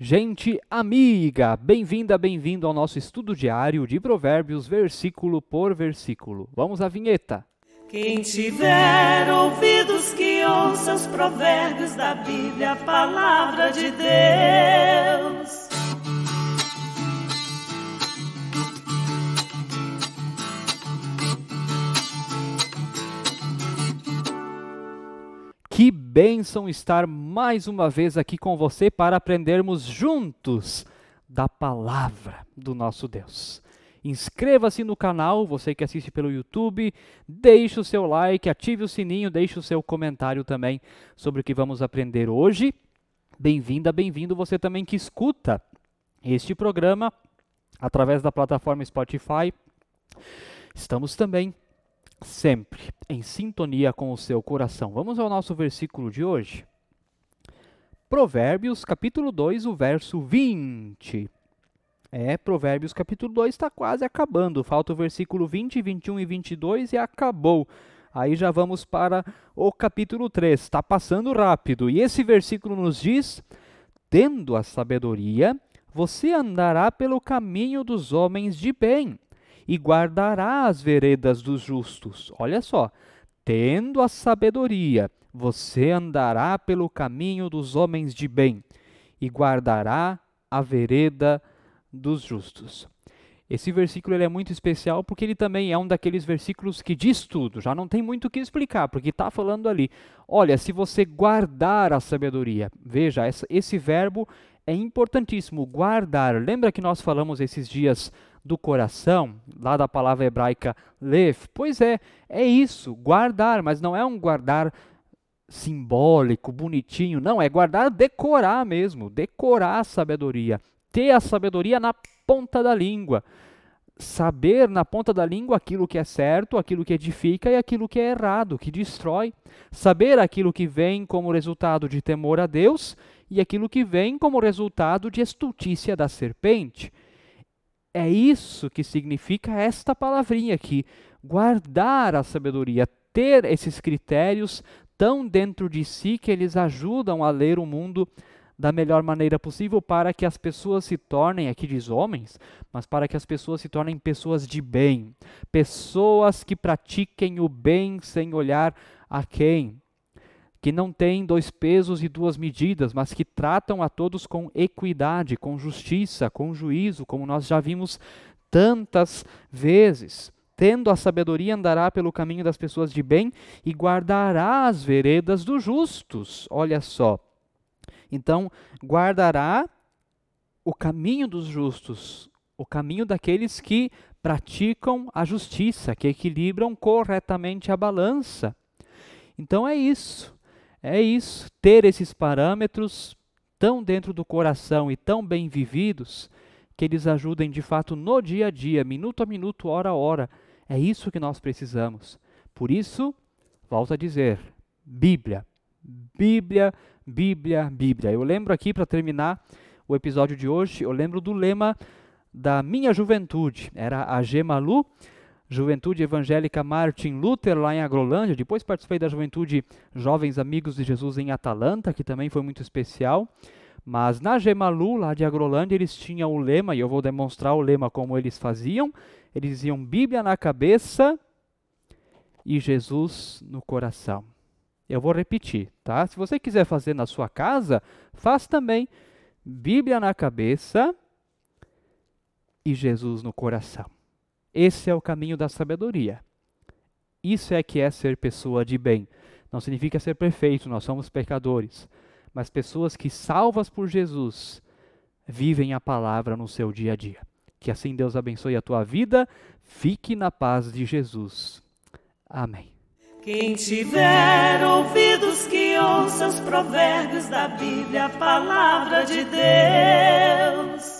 Gente amiga, bem-vinda, bem-vindo ao nosso estudo diário de Provérbios, versículo por versículo. Vamos à vinheta. Quem tiver ouvidos que ouça os provérbios da Bíblia, a palavra de Deus. Que bênção estar mais uma vez aqui com você para aprendermos juntos da palavra do nosso Deus. Inscreva-se no canal, você que assiste pelo YouTube, deixe o seu like, ative o sininho, deixe o seu comentário também sobre o que vamos aprender hoje. Bem-vinda, bem-vindo você também que escuta este programa através da plataforma Spotify. Estamos também sempre em sintonia com o seu coração. Vamos ao nosso versículo de hoje. Provérbios, capítulo 2, o verso 20. É, Provérbios, capítulo 2 está quase acabando. Falta o versículo 20, 21 e 22 e acabou. Aí já vamos para o capítulo 3. Está passando rápido. E esse versículo nos diz: Tendo a sabedoria, você andará pelo caminho dos homens de bem e guardará as veredas dos justos. Olha só, tendo a sabedoria, você andará pelo caminho dos homens de bem e guardará a vereda dos justos. Esse versículo ele é muito especial porque ele também é um daqueles versículos que diz tudo, já não tem muito o que explicar, porque está falando ali. Olha, se você guardar a sabedoria, veja, esse verbo é importantíssimo, guardar. Lembra que nós falamos esses dias do coração, lá da palavra hebraica lev. Pois é, é isso, guardar, mas não é um guardar simbólico, bonitinho, não, é guardar, decorar mesmo, decorar a sabedoria, ter a sabedoria na ponta da língua. Saber na ponta da língua aquilo que é certo, aquilo que edifica e aquilo que é errado, que destrói. Saber aquilo que vem como resultado de temor a Deus e aquilo que vem como resultado de estultícia da serpente. É isso que significa esta palavrinha aqui, guardar a sabedoria, ter esses critérios tão dentro de si que eles ajudam a ler o mundo da melhor maneira possível para que as pessoas se tornem, aqui diz homens, mas para que as pessoas se tornem pessoas de bem, pessoas que pratiquem o bem sem olhar a quem que não têm dois pesos e duas medidas, mas que tratam a todos com equidade, com justiça, com juízo, como nós já vimos tantas vezes. Tendo a sabedoria, andará pelo caminho das pessoas de bem e guardará as veredas dos justos. Olha só. Então, guardará o caminho dos justos, o caminho daqueles que praticam a justiça, que equilibram corretamente a balança. Então é isso. É isso, ter esses parâmetros tão dentro do coração e tão bem vividos que eles ajudem de fato no dia a dia, minuto a minuto, hora a hora. É isso que nós precisamos. Por isso, volto a dizer, Bíblia. Bíblia, Bíblia, Bíblia. Eu lembro aqui para terminar o episódio de hoje, eu lembro do lema da minha juventude. Era a Gemalu Juventude Evangélica Martin Luther, lá em Agrolândia. Depois participei da Juventude Jovens Amigos de Jesus em Atalanta, que também foi muito especial. Mas na Gemalu, lá de Agrolândia, eles tinham o lema, e eu vou demonstrar o lema como eles faziam. Eles diziam Bíblia na cabeça e Jesus no coração. Eu vou repetir, tá? Se você quiser fazer na sua casa, faz também Bíblia na cabeça e Jesus no coração. Esse é o caminho da sabedoria. Isso é que é ser pessoa de bem. Não significa ser perfeito, nós somos pecadores. Mas pessoas que, salvas por Jesus, vivem a palavra no seu dia a dia. Que assim Deus abençoe a tua vida. Fique na paz de Jesus. Amém. Quem tiver ouvidos que ouça os provérbios da Bíblia, a palavra de Deus.